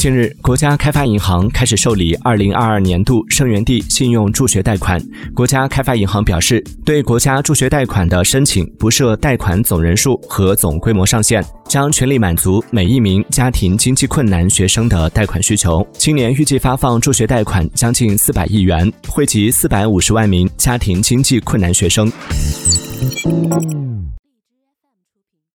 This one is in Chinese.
近日国家开发银行开始受理二零二二年度生源地信用助学贷款。国家开发银行表示对国家助学贷款的申请不设贷款总人数和总规模上限将全力满足每一名家庭经济困难学生的贷款需求。今年预计发放助学贷款将近四百亿元惠及四百五十万名家庭经济困难学生。